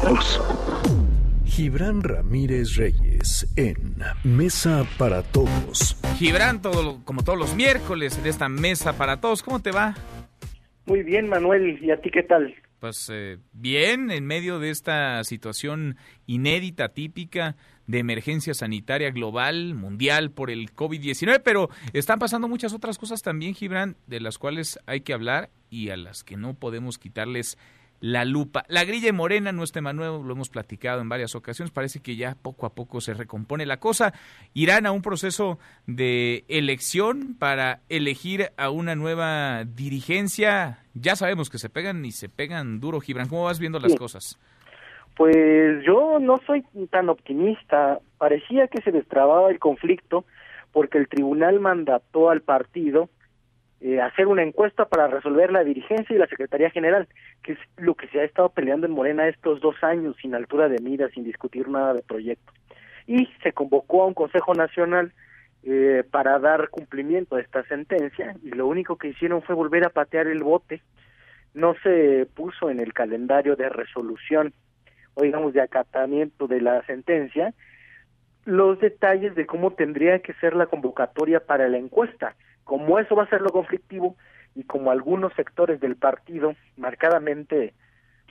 todos. Gibran Ramírez Reyes en Mesa para Todos. Gibran, todo, como todos los miércoles en esta Mesa para Todos, ¿cómo te va? Muy bien, Manuel, ¿y a ti qué tal? Pues eh, bien, en medio de esta situación inédita, típica, de emergencia sanitaria global, mundial por el COVID-19, pero están pasando muchas otras cosas también, Gibran, de las cuales hay que hablar y a las que no podemos quitarles la lupa. La grilla morena, no este Manuel, lo hemos platicado en varias ocasiones, parece que ya poco a poco se recompone la cosa. Irán a un proceso de elección para elegir a una nueva dirigencia. Ya sabemos que se pegan y se pegan duro, Gibran. ¿Cómo vas viendo las cosas? Pues yo no soy tan optimista. Parecía que se destrababa el conflicto porque el tribunal mandató al partido eh, hacer una encuesta para resolver la dirigencia y la Secretaría General, que es lo que se ha estado peleando en Morena estos dos años, sin altura de mira, sin discutir nada de proyecto. Y se convocó a un Consejo Nacional eh, para dar cumplimiento a esta sentencia, y lo único que hicieron fue volver a patear el bote. No se puso en el calendario de resolución, o digamos de acatamiento de la sentencia, los detalles de cómo tendría que ser la convocatoria para la encuesta como eso va a ser lo conflictivo y como algunos sectores del partido, marcadamente,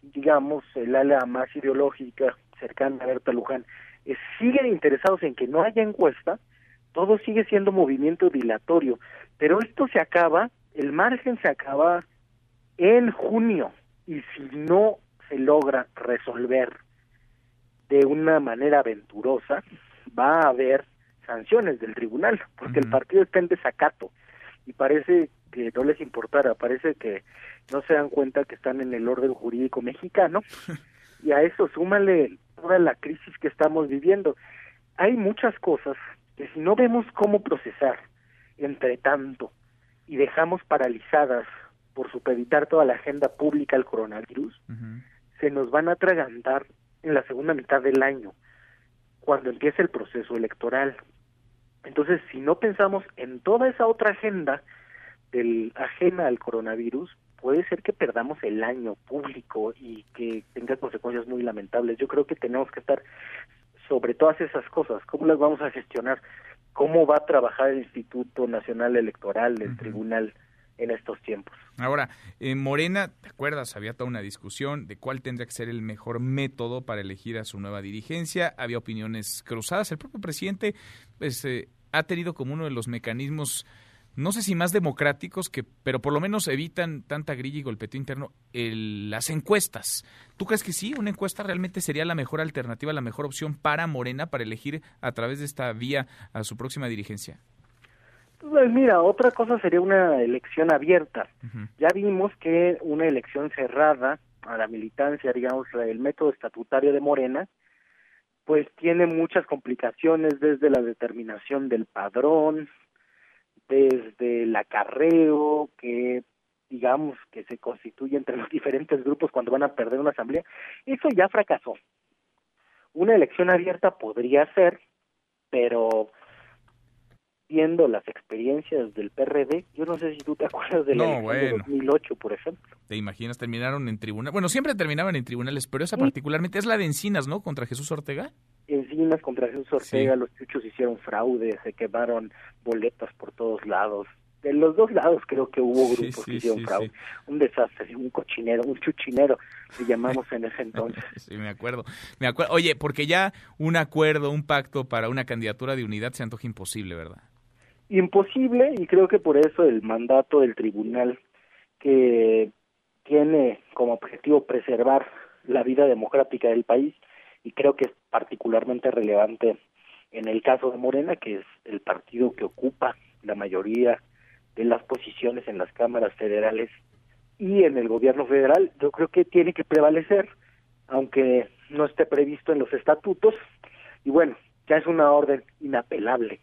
digamos, el ala más ideológica cercana a Berta Luján, eh, siguen interesados en que no haya encuesta, todo sigue siendo movimiento dilatorio, pero esto se acaba, el margen se acaba en junio y si no se logra resolver de una manera aventurosa, va a haber sanciones del tribunal, porque el partido está en desacato y parece que no les importara, parece que no se dan cuenta que están en el orden jurídico mexicano y a eso súmale toda la crisis que estamos viviendo. Hay muchas cosas que si no vemos cómo procesar entre tanto y dejamos paralizadas por supeditar toda la agenda pública al coronavirus, se nos van a atragantar en la segunda mitad del año, cuando empiece el proceso electoral. Entonces, si no pensamos en toda esa otra agenda del ajena al coronavirus, puede ser que perdamos el año público y que tenga consecuencias muy lamentables. Yo creo que tenemos que estar sobre todas esas cosas, cómo las vamos a gestionar, cómo va a trabajar el Instituto Nacional Electoral, el Tribunal en estos tiempos. Ahora, en Morena, ¿te acuerdas? Había toda una discusión de cuál tendría que ser el mejor método para elegir a su nueva dirigencia. Había opiniones cruzadas. El propio presidente pues, eh, ha tenido como uno de los mecanismos, no sé si más democráticos, que, pero por lo menos evitan tanta grilla y golpeteo interno, el, las encuestas. ¿Tú crees que sí? ¿Una encuesta realmente sería la mejor alternativa, la mejor opción para Morena para elegir a través de esta vía a su próxima dirigencia? Pues mira, otra cosa sería una elección abierta. Ya vimos que una elección cerrada a la militancia, digamos, el método estatutario de Morena, pues tiene muchas complicaciones desde la determinación del padrón, desde el acarreo que digamos que se constituye entre los diferentes grupos cuando van a perder una asamblea, eso ya fracasó. Una elección abierta podría ser, pero viendo las experiencias del PRD, yo no sé si tú te acuerdas de la elección de 2008, por ejemplo. ¿Te imaginas? Terminaron en tribunal. Bueno, siempre terminaban en tribunales, pero esa particularmente es la de Encinas, ¿no? Contra Jesús Ortega. Encinas contra Jesús Ortega, los chuchos hicieron fraude, se quemaron boletas por todos lados. De los dos lados creo que hubo grupos que hicieron fraude. Un desastre, un cochinero, un chuchinero, le llamamos en ese entonces. sí, me acuerdo. Me acuerdo. Oye, porque ya un acuerdo, un pacto para una candidatura de unidad se antoja imposible, ¿verdad? Imposible y creo que por eso el mandato del tribunal que tiene como objetivo preservar la vida democrática del país y creo que es particularmente relevante en el caso de Morena, que es el partido que ocupa la mayoría de las posiciones en las cámaras federales y en el gobierno federal, yo creo que tiene que prevalecer, aunque no esté previsto en los estatutos, y bueno, ya es una orden inapelable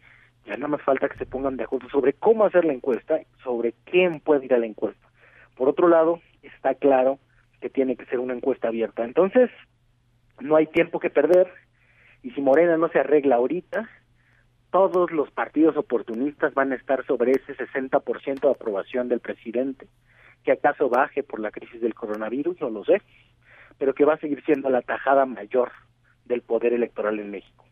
ya nada más falta que se pongan de acuerdo sobre cómo hacer la encuesta, sobre quién puede ir a la encuesta. Por otro lado, está claro que tiene que ser una encuesta abierta. Entonces, no hay tiempo que perder y si Morena no se arregla ahorita, todos los partidos oportunistas van a estar sobre ese 60% de aprobación del presidente, que acaso baje por la crisis del coronavirus, no lo sé, pero que va a seguir siendo la tajada mayor del poder electoral en México.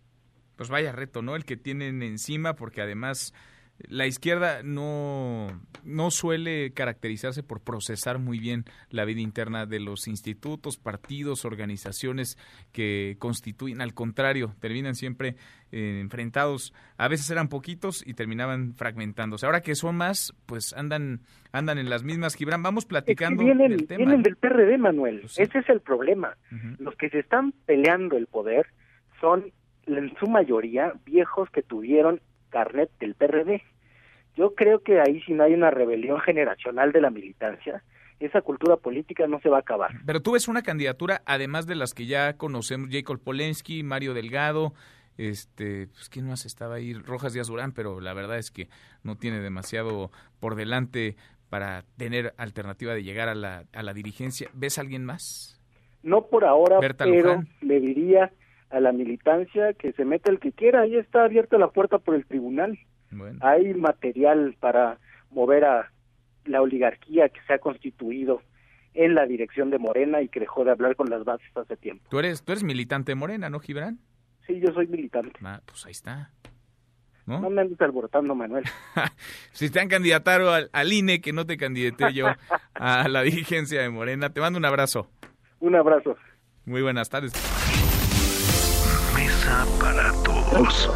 Pues vaya reto, ¿no? El que tienen encima, porque además la izquierda no, no suele caracterizarse por procesar muy bien la vida interna de los institutos, partidos, organizaciones que constituyen. Al contrario, terminan siempre eh, enfrentados. A veces eran poquitos y terminaban fragmentándose. Ahora que son más, pues andan andan en las mismas. Gibran, vamos platicando vienen, del tema. Vienen del PRD, Manuel. Pues Ese es el problema. Los que se están peleando el poder son en su mayoría viejos que tuvieron carnet del PRD. Yo creo que ahí si no hay una rebelión generacional de la militancia, esa cultura política no se va a acabar. Pero tú ves una candidatura, además de las que ya conocemos, Jacob Polensky, Mario Delgado, este, pues quién más estaba ahí, Rojas Díaz Durán, pero la verdad es que no tiene demasiado por delante para tener alternativa de llegar a la, a la dirigencia. ¿Ves a alguien más? No por ahora, pero le diría a la militancia que se meta el que quiera, ahí está abierta la puerta por el tribunal. Hay material para mover a la oligarquía que se ha constituido en la dirección de Morena y que dejó de hablar con las bases hace tiempo. Tú eres, tú eres militante de Morena, ¿no, Gibran? Sí, yo soy militante. Ah, pues ahí está. ¿No? me andes alborotando, Manuel. si te han candidatado al, al, INE, que no te candidaté yo a la dirigencia de Morena. Te mando un abrazo. Un abrazo. Muy buenas tardes. Para todos.